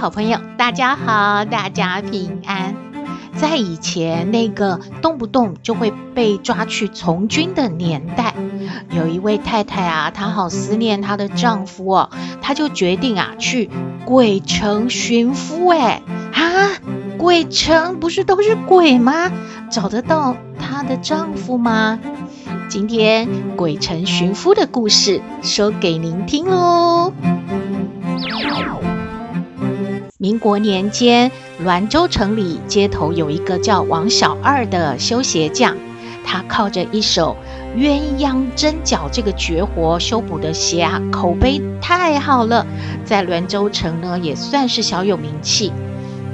好朋友，大家好，大家平安。在以前那个动不动就会被抓去从军的年代，有一位太太啊，她好思念她的丈夫哦，她就决定啊去鬼城寻夫。哎，啊，鬼城不是都是鬼吗？找得到她的丈夫吗？今天鬼城寻夫的故事说给您听喽。民国年间，滦州城里街头有一个叫王小二的修鞋匠，他靠着一手鸳鸯针脚这个绝活修补的鞋啊，口碑太好了，在滦州城呢也算是小有名气。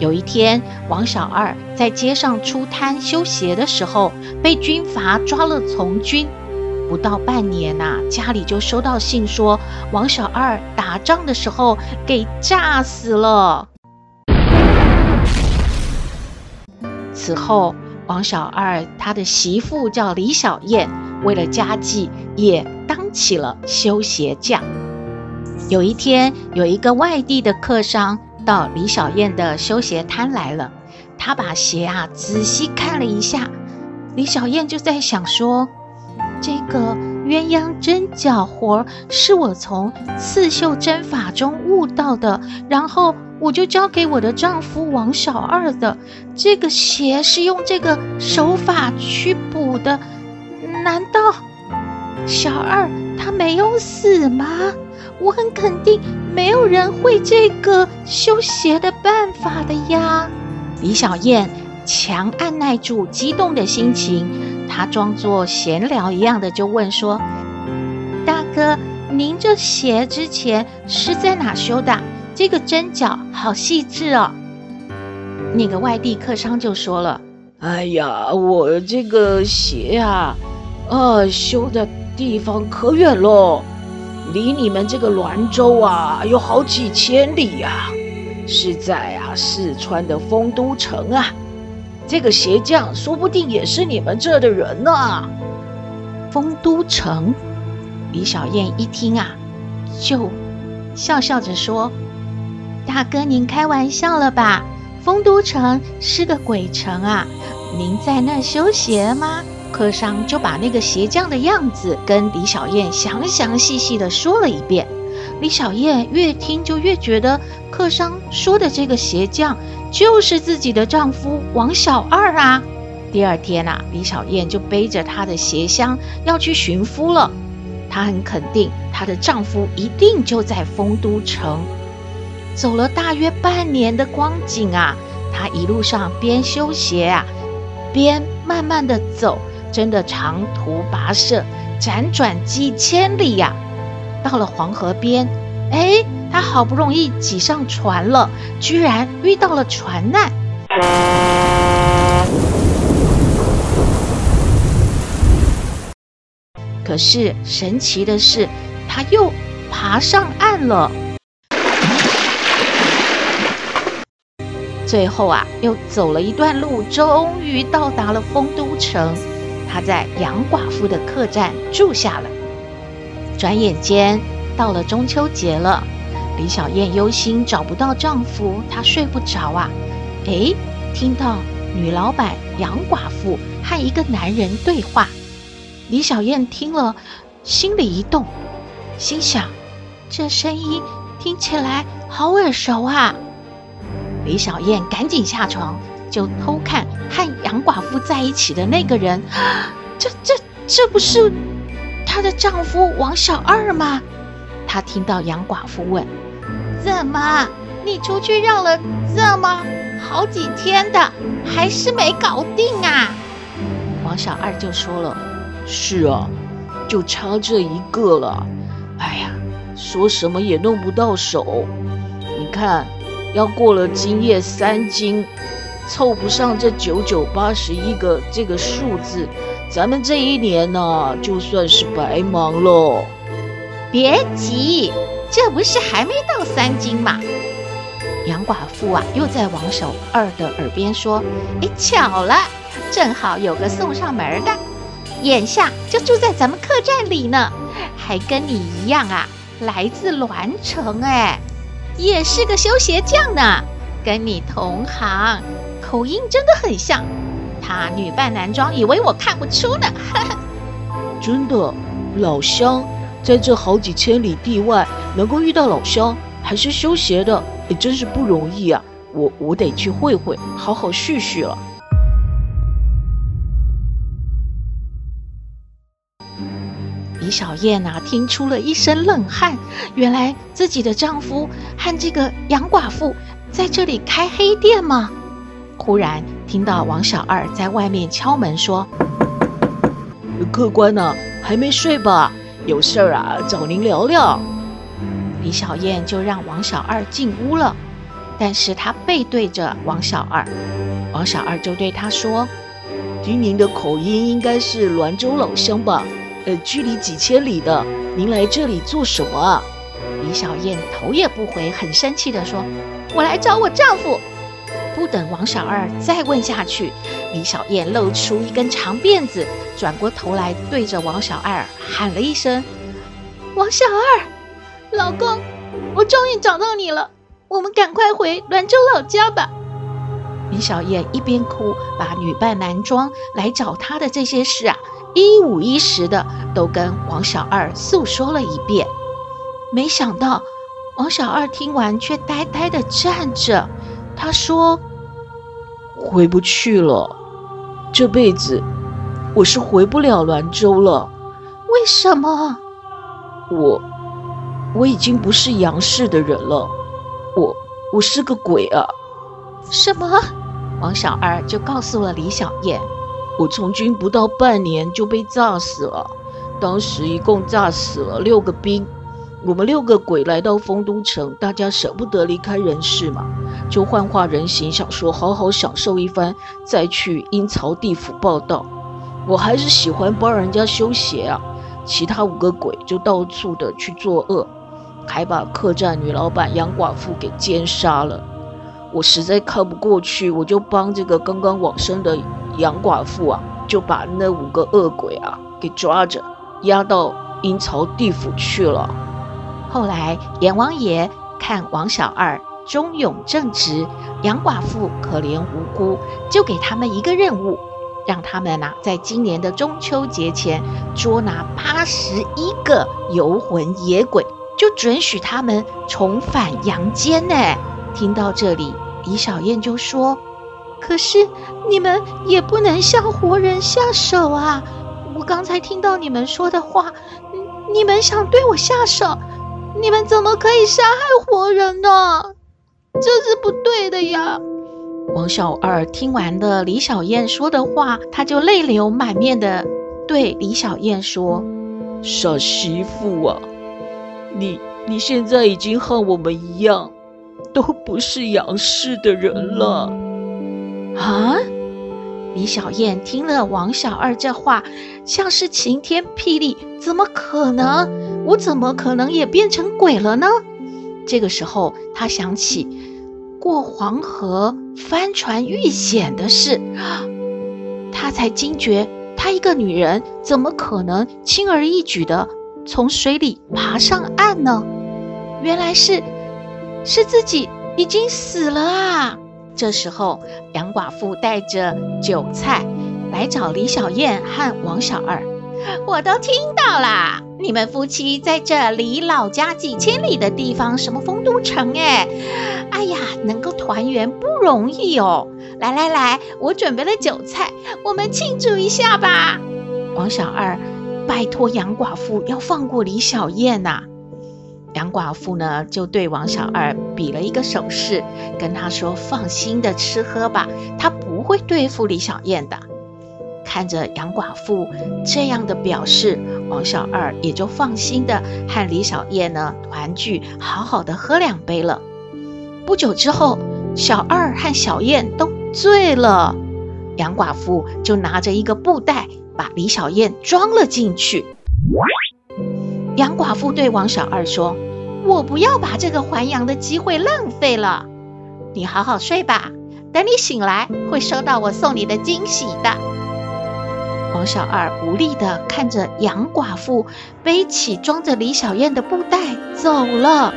有一天，王小二在街上出摊修鞋的时候，被军阀抓了从军。不到半年呐、家里就收到信说，王小二打仗的时候给炸死了。此后，王小二他的媳妇叫李小燕，为了家计，也当起了修鞋匠。有一天，有一个外地的客商到李小燕的修鞋摊来了，他把鞋啊仔细看了一下，李小燕就在想说：这个鸳鸯针脚活是我从刺绣针法中悟到的，然后。我就交给我的丈夫王小二的这个鞋是用这个手法去补的，难道小二他没有死吗？我很肯定没有人会这个修鞋的办法的呀。李小燕强按耐住激动的心情，她装作闲聊一样的就问说：“大哥，您这鞋之前是在哪修的？”这个针脚好细致哦。那个外地客商就说了：“哎呀，我这个鞋啊，啊，修的地方可远喽，离你们这个滦州啊有好几千里呀，是在啊四川的丰都城啊。这个鞋匠说不定也是你们这的人呢。”丰都城，李小燕一听啊，就笑笑着说。大哥，您开玩笑了吧？丰都城是个鬼城啊！您在那修鞋吗？客商就把那个鞋匠的样子跟李小燕详详细细地说了一遍。李小燕越听就越觉得客商说的这个鞋匠就是自己的丈夫王小二啊！第二天啊，李小燕就背着她的鞋箱要去寻夫了。她很肯定她的丈夫一定就在丰都城。走了大约半年的光景啊，他一路上边修鞋啊，边慢慢的走，真的长途跋涉，辗转几千里呀，到了黄河边，哎，他好不容易挤上船了，居然遇到了船难。可是神奇的是，他又爬上岸了。最后啊，又走了一段路，终于到达了丰都城。她在杨寡妇的客栈住下了。转眼间到了中秋节了，李小燕忧心找不到丈夫，她睡不着啊。诶，听到女老板杨寡妇和一个男人对话，李小燕听了，心里一动，心想：这声音听起来好耳熟啊。李小燕赶紧下床，就偷看和杨寡妇在一起的那个人。这、这、这不是她的丈夫王小二吗？她听到杨寡妇问：“怎么，你出去绕了这么好几天的，还是没搞定啊？”王小二就说了：“是啊，就差这一个了。哎呀，说什么也弄不到手。你看，要过了今夜三更，凑不上这九九八十一个这个数字，咱们这一年呢、就算是白忙喽。别急，这不是还没到三更吗？杨寡妇啊，又在王小二的耳边说：“哎，巧了，正好有个送上门的，眼下就住在咱们客栈里呢，还跟你一样啊，来自栾城，哎，也是个修鞋匠呢，跟你同行，口音真的很像。他女扮男装，以为我看不出呢。呵呵，真的，老乡，在这好几千里地外，能够遇到老乡，还是修鞋的。”也真是不容易啊！我我得去会会，好好叙叙了。李小燕啊，听出了一身冷汗。原来自己的丈夫和这个杨寡妇在这里开黑店吗？忽然听到王小二在外面敲门说：“客官呢、啊，还没睡吧？有事儿啊，找您聊聊。”李小燕就让王小二进屋了，但是她背对着王小二，王小二就对她说：“听您的口音，应该是滦州老乡吧？呃，距离几千里的，您来这里做什么？”李小燕头也不回，很生气地说：“我来找我丈夫。”不等王小二再问下去，李小燕露出一根长辫子，转过头来对着王小二喊了一声：“王小二。”老公，我终于找到你了，我们赶快回滦州老家吧。李小燕一边哭，把女扮男装来找她的这些事啊，一五一十的都跟王小二诉说了一遍。没想到王小二听完却呆呆的站着，他说：“回不去了，这辈子我是回不了兰州了。为什么？我。”我已经不是杨氏的人了，我我是个鬼啊！什么？王小二就告诉了李小燕，我从军不到半年就被炸死了，当时一共炸死了六个兵。我们六个鬼来到丰都城，大家舍不得离开人世嘛，就幻化人形，想说好好享受一番，再去阴曹地府报道。我还是喜欢帮人家修鞋啊，其他五个鬼就到处的去作恶。还把客栈女老板杨寡妇给奸杀了，我实在看不过去，我就帮这个刚刚往生的杨寡妇啊，就把那五个恶鬼啊给抓着，押到阴曹地府去了。后来阎王爷看王小二忠勇正直，杨寡妇可怜无辜，就给他们一个任务，让他们呐、在今年的中秋节前捉拿八十一个游魂野鬼。就准许他们重返阳间呢。听到这里，李小燕就说：“可是你们也不能向活人下手啊！我刚才听到你们说的话，你们想对我下手，你们怎么可以杀害活人呢？这是不对的呀！”王小二听完了李小燕说的话，他就泪流满面的对李小燕说：“傻媳妇啊！”你你现在已经和我们一样，都不是杨氏的人了，啊！李小燕听了王小二这话，像是晴天霹雳，怎么可能？我怎么可能也变成鬼了呢？这个时候，她想起过黄河翻船遇险的事，她才惊觉，她一个女人怎么可能轻而易举的？从水里爬上岸呢？原来是是自己已经死了啊！这时候，杨寡妇带着酒菜来找李小燕和王小二。我都听到啦，你们夫妻在这离老家几千里的地方，什么丰都城？哎，哎呀，能够团圆不容易哦！来来来，我准备了酒菜，我们庆祝一下吧！王小二。拜托杨寡妇要放过李小燕呐、杨寡妇呢就对王小二比了一个手势，跟他说：“放心的吃喝吧，他不会对付李小燕的。”看着杨寡妇这样的表示，王小二也就放心的和李小燕呢团聚，好好的喝两杯了。不久之后，小二和小燕都醉了，杨寡妇就拿着一个布袋把李小燕装了进去。杨寡妇对王小二说：“我不要把这个还阳的机会浪费了，你好好睡吧，等你醒来会收到我送你的惊喜的。”王小二无力地看着杨寡妇背起装着李小燕的布袋走了。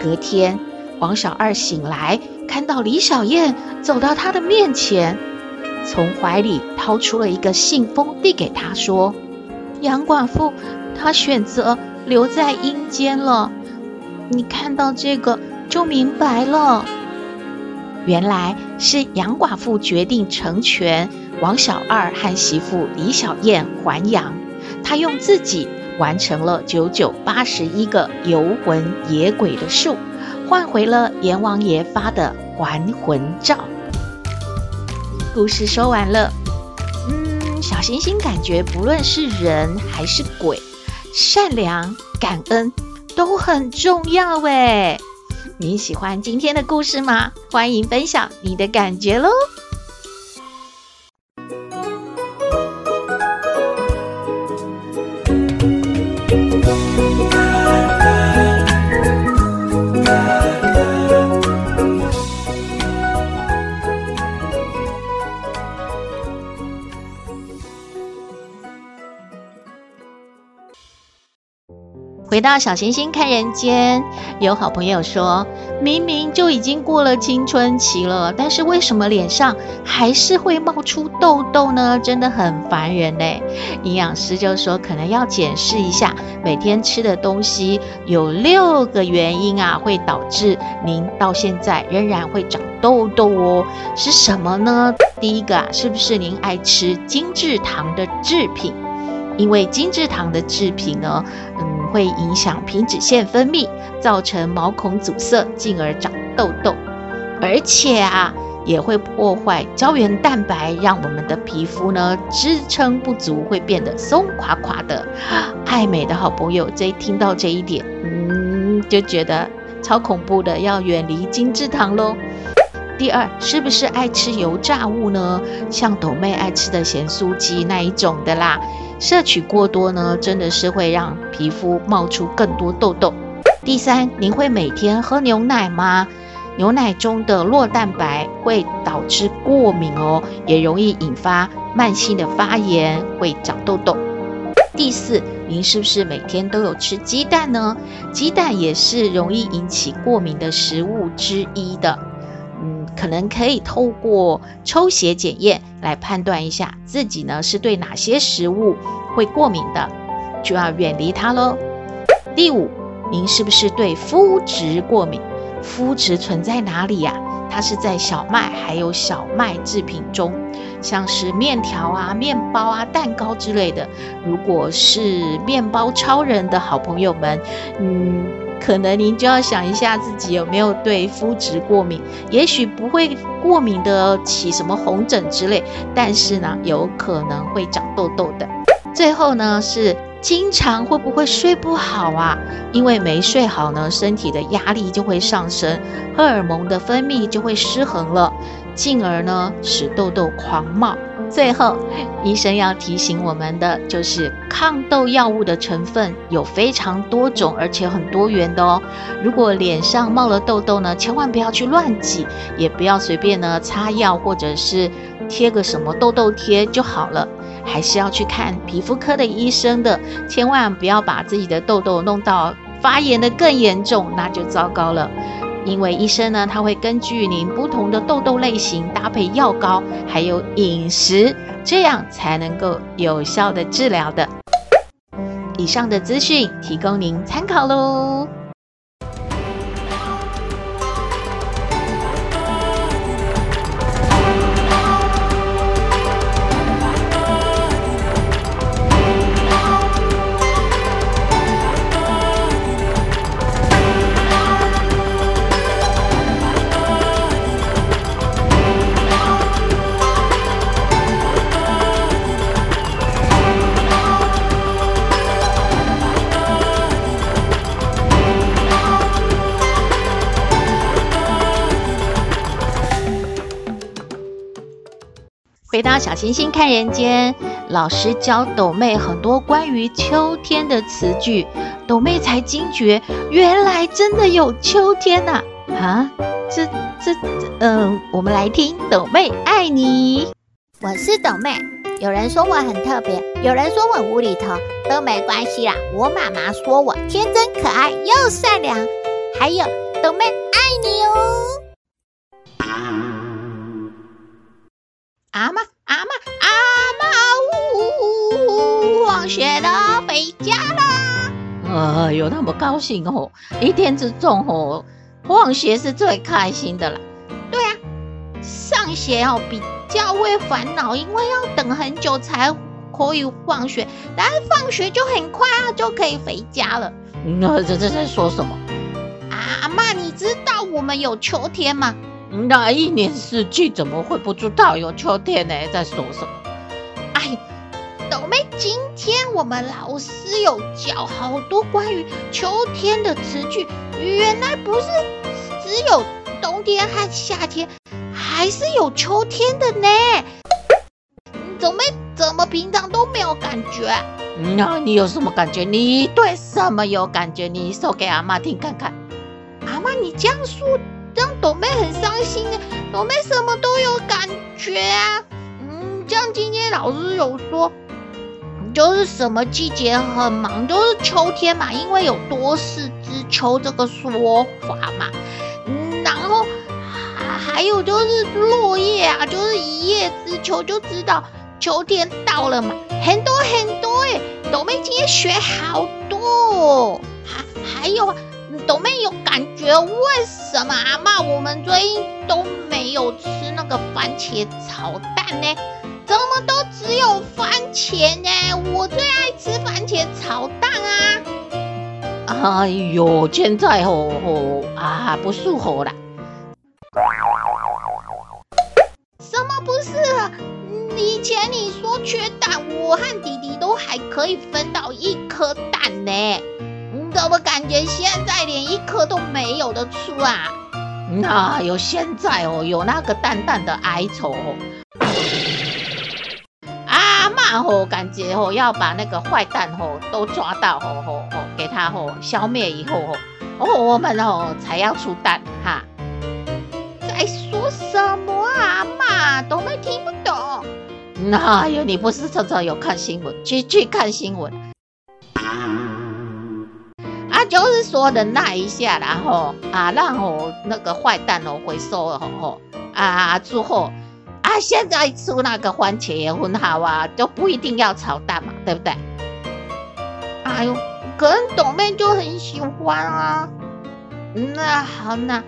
隔天，王小二醒来，看到李小燕走到他的面前，从怀里掏出了一个信封，递给他说：“杨寡妇，她选择留在阴间了。你看到这个就明白了。原来是杨寡妇决定成全。”王小二和媳妇李小燕还阳，她用自己完成了九九八十一个游魂野鬼的术，换回了阎王爷发的还魂照。故事说完了，嗯，小星星感觉不论是人还是鬼，善良、感恩都很重要诶。你喜欢今天的故事吗？欢迎分享你的感觉喽！回到小星星看人间，有好朋友说，明明就已经过了青春期了，但是为什么脸上还是会冒出痘痘呢？真的很烦人嘞。营养师就说，可能要检视一下每天吃的东西，有六个原因啊，会导致您到现在仍然会长痘痘哦。是什么呢？第一个啊，是不是您爱吃精制糖的制品？因为精制糖的制品呢，嗯。会影响皮脂腺分泌，造成毛孔阻塞，进而长痘痘。而且啊，也会破坏胶原蛋白，让我们的皮肤呢支撑不足，会变得松垮垮的。爱美的好朋友，这一听到这一点，嗯，就觉得超恐怖的，要远离精制糖喽。第二，是不是爱吃油炸物呢？像斗妹爱吃的咸酥鸡那一种的啦。摄取过多呢，真的是会让皮肤冒出更多痘痘。第三，您会每天喝牛奶吗？牛奶中的酪蛋白会导致过敏哦，也容易引发慢性的发炎，会长痘痘。第四，您是不是每天都有吃鸡蛋呢？鸡蛋也是容易引起过敏的食物之一的。可能可以透过抽血检验来判断一下自己呢是对哪些食物会过敏的，就要远离它喽。第五，您是不是对麸质过敏？麸质存在哪里呀？它是在小麦还有小麦制品中，像是面条啊、面包啊、蛋糕之类的。如果是面包超人的好朋友们，嗯。可能您就要想一下自己有没有对肤质过敏，也许不会过敏的起什么红疹之类，但是呢，有可能会长痘痘的。最后呢，是经常会不会睡不好啊？因为没睡好呢，身体的压力就会上升，荷尔蒙的分泌就会失衡了，进而呢，使痘痘狂冒。最后，医生要提醒我们的就是，抗痘药物的成分有非常多种，而且很多元的哦。如果脸上冒了痘痘呢，千万不要去乱挤，也不要随便呢擦药或者是贴个什么痘痘贴就好了，还是要去看皮肤科的医生的。千万不要把自己的痘痘弄到发炎的更严重，那就糟糕了。因为医生呢，他会根据您不同的痘痘类型搭配药膏，还有饮食，这样才能够有效的治疗的。以上的资讯提供您参考喽。回到小星星看人间，老师教斗妹很多关于秋天的词句，斗妹才惊觉，原来真的有秋天呐！啊，啊，这这嗯、我们来听斗妹爱你。我是斗妹，有人说我很特别，有人说我无厘头，都没关系啦。我妈妈说我天真可爱又善良，还有斗妹爱你哦。阿妈，阿妈，阿妈，呜！放学了，回家了。哎呦，那么高兴哦！一天之中哦，放学是最开心的了。对啊，上学哦比较会烦恼，因为要等很久才可以放学，但是放学就很快啊，就可以回家了。那这这在说什么？阿妈，你知道我们有秋天吗？那一年四季怎么会不知道有秋天呢？在说什么？哎，斗妹，今天我们老师有教好多关于秋天的词句，原来不是只有冬天和夏天，还是有秋天的呢。斗妹怎么平常都没有感觉？那你有什么感觉？你对什么有感觉？你说给阿妈听看看。阿妈，你这样说。让斗妹很伤心啊！斗妹什么都有感觉啊。嗯，像今天老师有说，就是什么季节很忙，就是秋天嘛，因为有多事之秋这个说法嘛。嗯，然后还还有就是落叶啊，就是一叶知秋，就知道秋天到了嘛。很多很多哎，斗妹今天学好多，还还有啊。斗妹有感觉，为什么阿嬷我们最近都没有吃那个番茄炒蛋呢？怎么都只有番茄呢？我最爱吃番茄炒蛋啊！哎呦，现在吼吼啊，不适合啦。什么不适合？以前你说缺蛋，我和弟弟都还可以分到一颗蛋呢。怎么感觉现在连一颗都没有的出啊？那有现在哦，有那个淡淡的哀愁哦。阿嬷吼，感觉哦要把那个坏蛋吼都抓到吼吼吼，给他吼消灭以后吼，哦我们吼才要出蛋哈。在说什么啊？阿嬷都没听不懂。那有你不是常常有看新闻？去去看新闻。就是说的那一下，然后啊，然后那个坏蛋哦回收了吼啊之后啊，现在出那个番茄也很好啊，就不一定要炒蛋嘛，对不对？哎呦，可能董妹就很喜欢啊。那好，那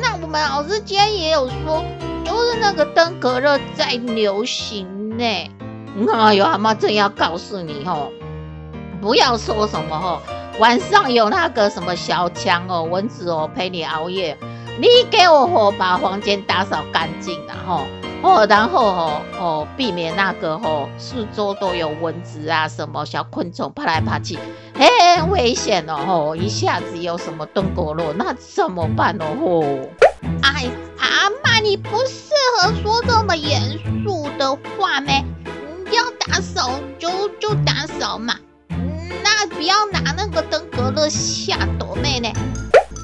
那我们老师今天也有说，就是那个登革热在流行呢。哎呦，阿妈正要告诉你哦，不要说什么哦。晚上有那个什么小强哦，蚊子哦陪你熬夜，你给我哦把房间打扫干净，然后哦，然后哦哦避免那个哦四周都有蚊子啊什么小昆虫爬来爬去，很危险哦吼，一下子有什么登革热那怎么办哦吼？哎，阿嬷你不适合说这么严肃的话咩？你要打扫就就打扫嘛。那不要拿那个登革热吓斗妹呢。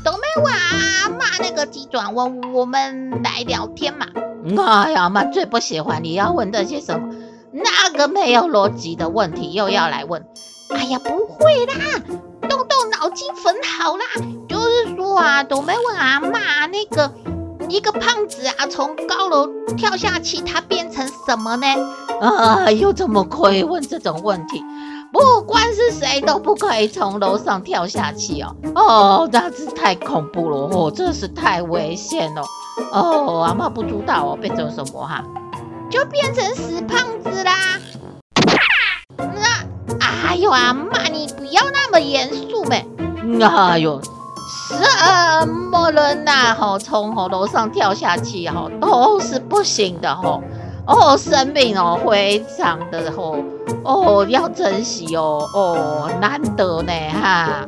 斗妹问阿嬷那个急转弯，我们来聊天嘛。哎呀妈，最不喜欢你要问这些什么那个没有逻辑的问题，又要来问。哎呀，不会啦，动动脑筋很好啦。就是说啊，斗妹问阿嬷那个一个胖子啊，从高楼跳下去，他变成什么呢？啊，又怎么可以问这种问题？不管是谁都不可以从楼上跳下去哦！哦，那是太恐怖了哦，真是太危险了哦！阿嬷不知道哦，变成什么哈？就变成死胖子啦！那哎呦，阿嬷你不要那么严肃呗！哎呦，什么人呐？吼，从楼上跳下去吼，都是不行的吼！哦，哦生命哦，非常的吼。哦，要珍惜哦，哦，难得呢哈。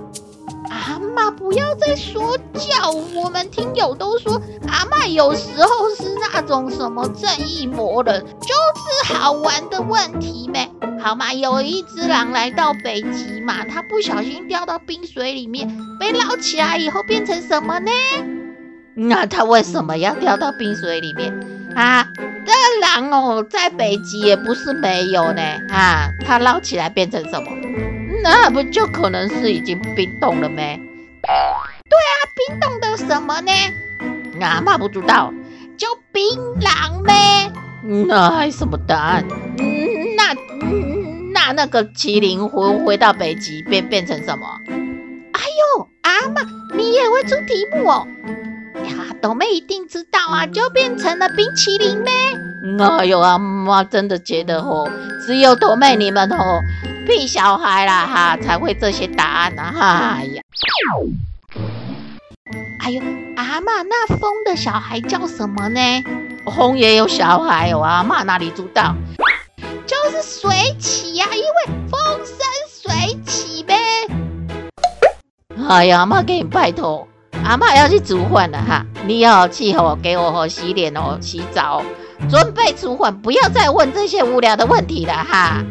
阿嬷不要再说教，我们听友都说阿嬷有时候是那种什么正义魔人，就是好玩的问题呗。好嘛，有一只狼来到北极嘛，它不小心掉到冰水里面，被捞起来以后变成什么呢？那它为什么要掉到冰水里面啊？这狼哦，在北极也不是没有呢啊，它捞起来变成什么？那不就可能是已经冰冻了没？对啊，冰冻的什么呢？阿嬷不知道，就槟榔呗。那还什么答案？那那那个麒麟回回到北极变变成什么？哎呦，阿妈，你也会出题目哦？呀，斗妹一定知道啊，就变成了冰淇淋呗。哎呦，阿妈真的觉得哦，只有斗妹你们哦。屁小孩啦哈，才会这些答案呐、啊、哈哎呀！哎呦，阿妈，那风的小孩叫什么呢？风也有小孩哦，阿妈哪里知道？就是水起呀、啊，因为风生水起呗。哎呀，阿嬷给你拜托，阿妈要去煮饭了哈，你要去哦给我哦洗脸哦，洗澡，准备煮饭，不要再问这些无聊的问题了哈。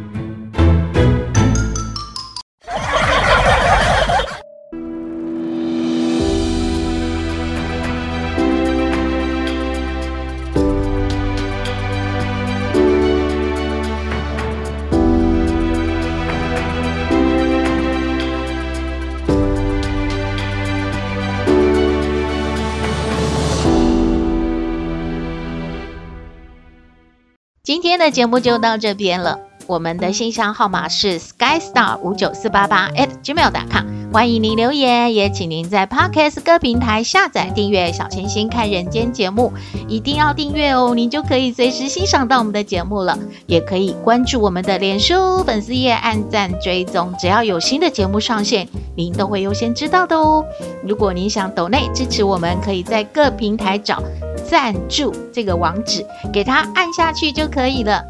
天的节目就到这边了。我们的信箱号码是 skystar 五九四八八 at gmail.com，欢迎您留言，也请您在 Podcast 各平台下载订阅小星星看人间节目，一定要订阅哦，您就可以随时欣赏到我们的节目了。也可以关注我们的脸书粉丝页，按赞追踪，只要有新的节目上线，您都会优先知道的哦。如果您想抖内支持我们，可以在各平台找。赞助这个网址，给它按下去就可以了。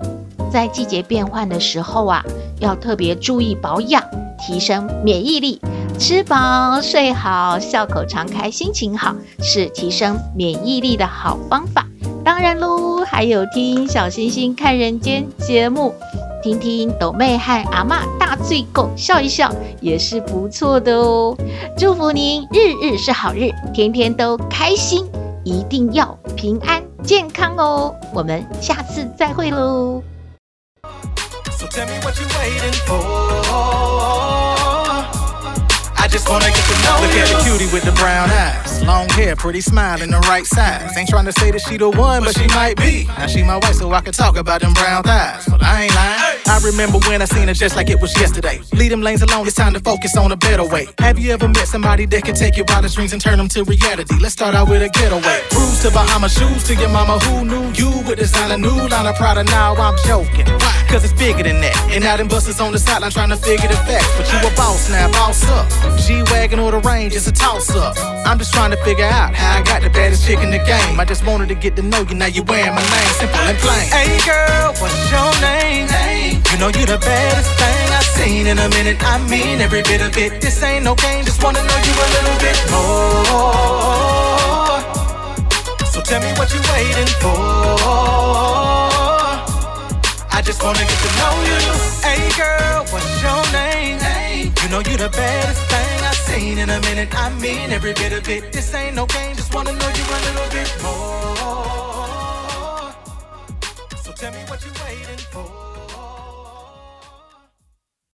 在季节变换的时候啊，要特别注意保养，提升免疫力。吃饱睡好，笑口常开，心情好，是提升免疫力的好方法。当然喽，还有听小星星看人间节目，听听抖妹和阿嬷大醉狗笑一笑，也是不错的哦。祝福您日日是好日，天天都开心。一定要平安健康哦！我们下次再会喽。I just wanna get to know Look you. at the cutie with the brown eyes, long hair, pretty smile, and the right size. Ain't trying to say that she the one, but, she, might be. Now she my wife, so I can talk about them brown thighs. But I ain't lying. I remember when I seen her just like it was yesterday. Leave them lanes alone, it's time to focus on a better way. Have you ever met somebody that can take your wildest dreams and turn them to reality? Let's start out with a getaway. Hey. Cruise to Bahama shoes to your mama who knew you with a new line of Prada. Now I'm joking. Why? Cause it's bigger than that. And now them buses on the sideline trying to figure the facts. But you a boss now, boss up. G-Wagon or the range, it's a toss-up. I'm just trying to figure out how I got the baddest chick in the game. I just wanted to get to know you, now you wearing my name, simple and plain. Hey girl, what's your name? Hey. You know you're the baddest thing I've seen in a minute. I mean every bit of it. This ain't no game, just wanna know you a little bit more. So tell me what you're waiting for. I just wanna get to know you. Hey girl, what's your name? Hey. You know you're the baddest thing in a minute. I mean every bit of it. This ain't no game, just wanna know you a little bit more. So tell me what you waiting for.